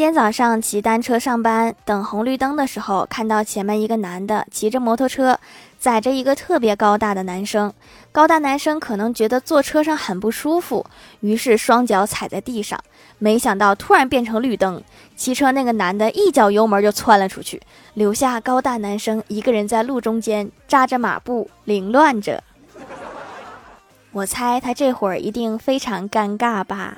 今天早上骑单车上班，等红绿灯的时候，看到前面一个男的骑着摩托车载着一个特别高大的男生。高大男生可能觉得坐车上很不舒服，于是双脚踩在地上，没想到突然变成绿灯。骑车那个男的一脚油门就窜了出去，留下高大男生一个人在路中间扎着马步，凌乱着。我猜他这会儿一定非常尴尬吧。